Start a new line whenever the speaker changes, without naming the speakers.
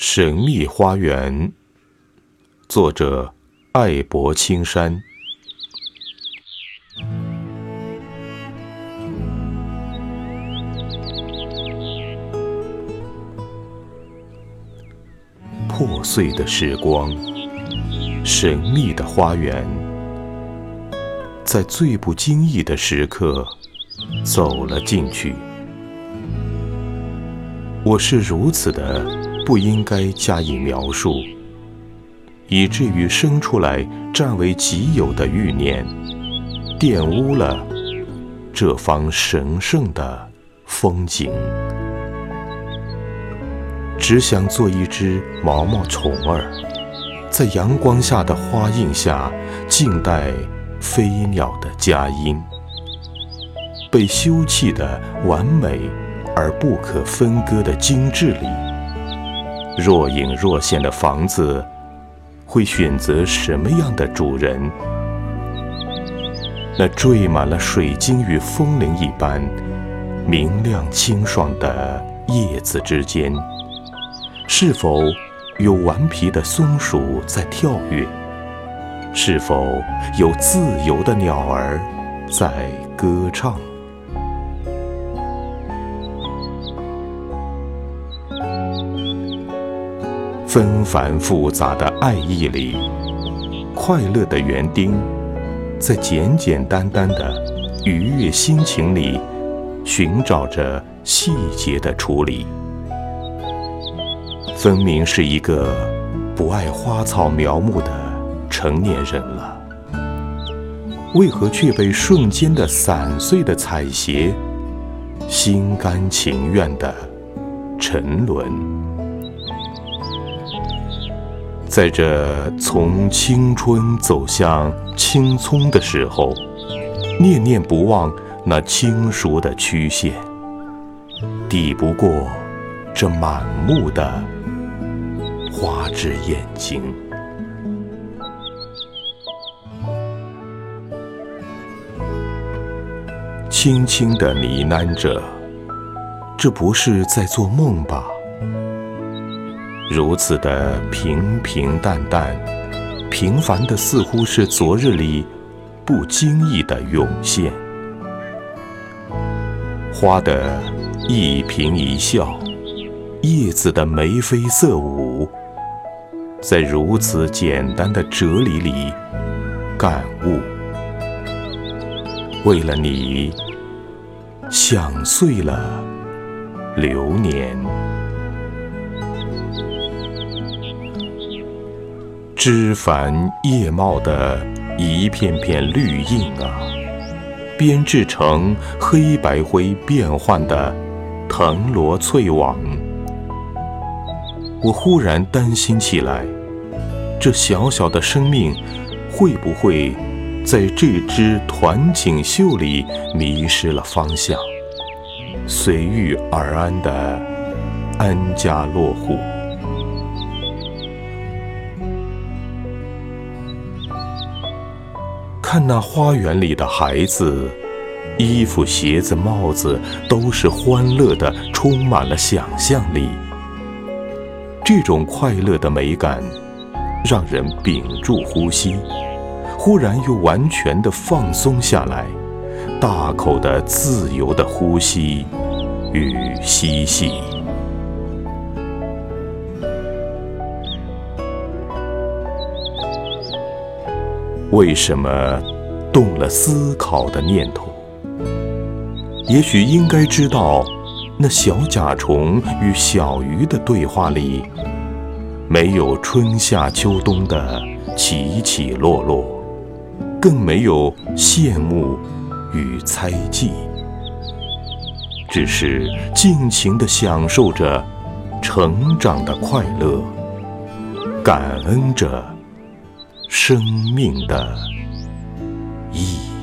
神秘花园，作者爱博青山。破碎的时光，神秘的花园，在最不经意的时刻，走了进去。我是如此的不应该加以描述，以至于生出来占为己有的欲念，玷污了这方神圣的风景。只想做一只毛毛虫儿，在阳光下的花荫下静待飞鸟的佳音，被休憩的完美。而不可分割的精致里，若隐若现的房子，会选择什么样的主人？那缀满了水晶与风铃一般明亮清爽的叶子之间，是否有顽皮的松鼠在跳跃？是否有自由的鸟儿在歌唱？纷繁复杂的爱意里，快乐的园丁，在简简单单的愉悦心情里，寻找着细节的处理。分明是一个不爱花草苗木的成年人了，为何却被瞬间的散碎的彩鞋，心甘情愿的沉沦？在这从青春走向青葱的时候，念念不忘那轻熟的曲线，抵不过这满目的花枝眼睛，轻轻地呢喃着：“这不是在做梦吧？”如此的平平淡淡，平凡的似乎是昨日里不经意的涌现。花的一颦一笑，叶子的眉飞色舞，在如此简单的哲理里感悟。为了你，想碎了流年。枝繁叶茂的一片片绿荫啊，编织成黑白灰变幻的藤萝翠网。我忽然担心起来，这小小的生命会不会在这只团锦绣里迷失了方向，随遇而安的安家落户？看那花园里的孩子，衣服、鞋子、帽子都是欢乐的，充满了想象力。这种快乐的美感，让人屏住呼吸，忽然又完全的放松下来，大口的自由的呼吸与嬉戏。为什么动了思考的念头？也许应该知道，那小甲虫与小鱼的对话里，没有春夏秋冬的起起落落，更没有羡慕与猜忌，只是尽情地享受着成长的快乐，感恩着。生命的意义。